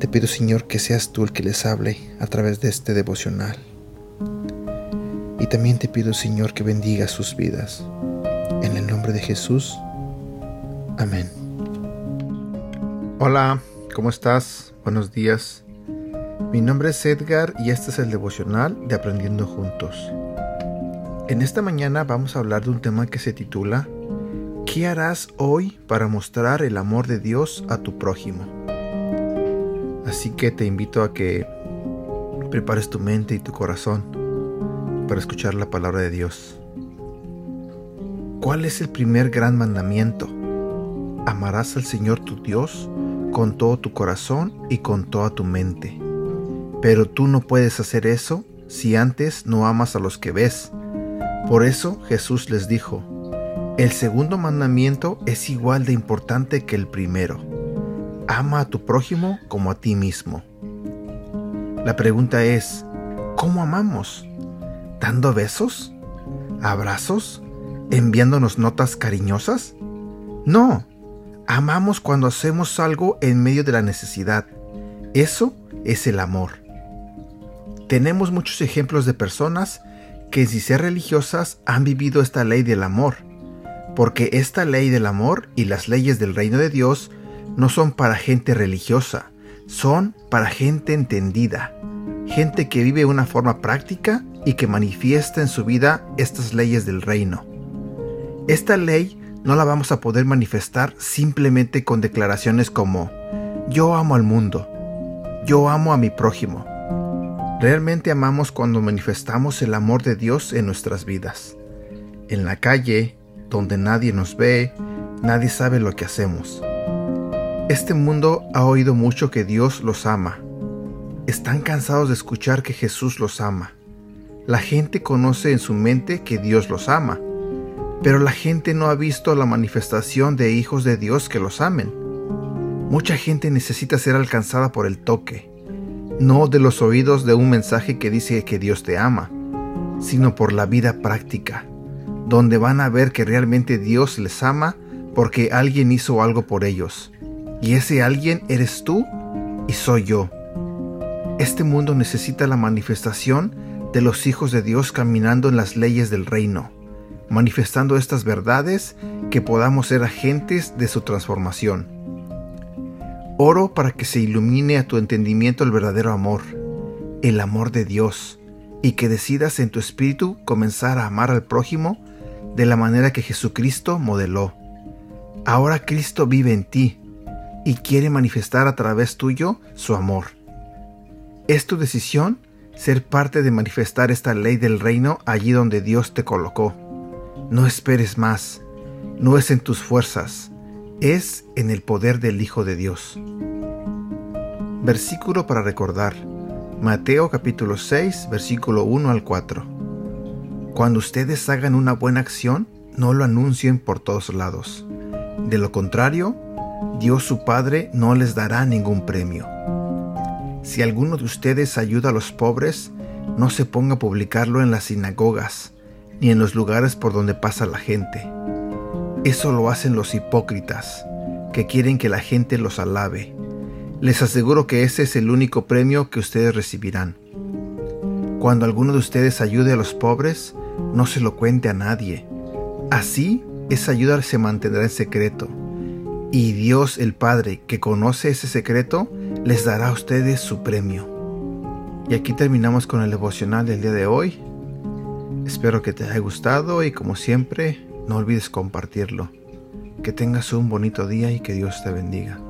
Te pido, Señor, que seas tú el que les hable a través de este devocional. Y también te pido, Señor, que bendiga sus vidas. En el nombre de Jesús. Amén. Hola, ¿cómo estás? Buenos días. Mi nombre es Edgar y este es el devocional de Aprendiendo Juntos. En esta mañana vamos a hablar de un tema que se titula ¿Qué harás hoy para mostrar el amor de Dios a tu prójimo? Así que te invito a que prepares tu mente y tu corazón para escuchar la palabra de Dios. ¿Cuál es el primer gran mandamiento? Amarás al Señor tu Dios con todo tu corazón y con toda tu mente. Pero tú no puedes hacer eso si antes no amas a los que ves por eso Jesús les dijo, el segundo mandamiento es igual de importante que el primero. Ama a tu prójimo como a ti mismo. La pregunta es, ¿cómo amamos? ¿Dando besos? ¿Abrazos? ¿Enviándonos notas cariñosas? No, amamos cuando hacemos algo en medio de la necesidad. Eso es el amor. Tenemos muchos ejemplos de personas que si ser religiosas han vivido esta ley del amor, porque esta ley del amor y las leyes del reino de Dios no son para gente religiosa, son para gente entendida, gente que vive una forma práctica y que manifiesta en su vida estas leyes del reino. Esta ley no la vamos a poder manifestar simplemente con declaraciones como yo amo al mundo, yo amo a mi prójimo, Realmente amamos cuando manifestamos el amor de Dios en nuestras vidas. En la calle, donde nadie nos ve, nadie sabe lo que hacemos. Este mundo ha oído mucho que Dios los ama. Están cansados de escuchar que Jesús los ama. La gente conoce en su mente que Dios los ama, pero la gente no ha visto la manifestación de hijos de Dios que los amen. Mucha gente necesita ser alcanzada por el toque, no de los oídos de un mensaje que dice que Dios te ama, sino por la vida práctica, donde van a ver que realmente Dios les ama porque alguien hizo algo por ellos. Y ese alguien eres tú y soy yo. Este mundo necesita la manifestación de los hijos de Dios caminando en las leyes del reino, manifestando estas verdades que podamos ser agentes de su transformación. Oro para que se ilumine a tu entendimiento el verdadero amor, el amor de Dios, y que decidas en tu espíritu comenzar a amar al prójimo de la manera que Jesucristo modeló. Ahora Cristo vive en ti y quiere manifestar a través tuyo su amor. Es tu decisión ser parte de manifestar esta ley del reino allí donde Dios te colocó. No esperes más, no es en tus fuerzas, es en el poder del Hijo de Dios. Versículo para recordar. Mateo capítulo 6, versículo 1 al 4. Cuando ustedes hagan una buena acción, no lo anuncien por todos lados. De lo contrario, Dios su Padre no les dará ningún premio. Si alguno de ustedes ayuda a los pobres, no se ponga a publicarlo en las sinagogas, ni en los lugares por donde pasa la gente eso lo hacen los hipócritas, que quieren que la gente los alabe. Les aseguro que ese es el único premio que ustedes recibirán. Cuando alguno de ustedes ayude a los pobres, no se lo cuente a nadie. Así, esa ayuda se mantendrá en secreto. Y Dios el Padre, que conoce ese secreto, les dará a ustedes su premio. Y aquí terminamos con el devocional del día de hoy. Espero que te haya gustado y como siempre, no olvides compartirlo. Que tengas un bonito día y que Dios te bendiga.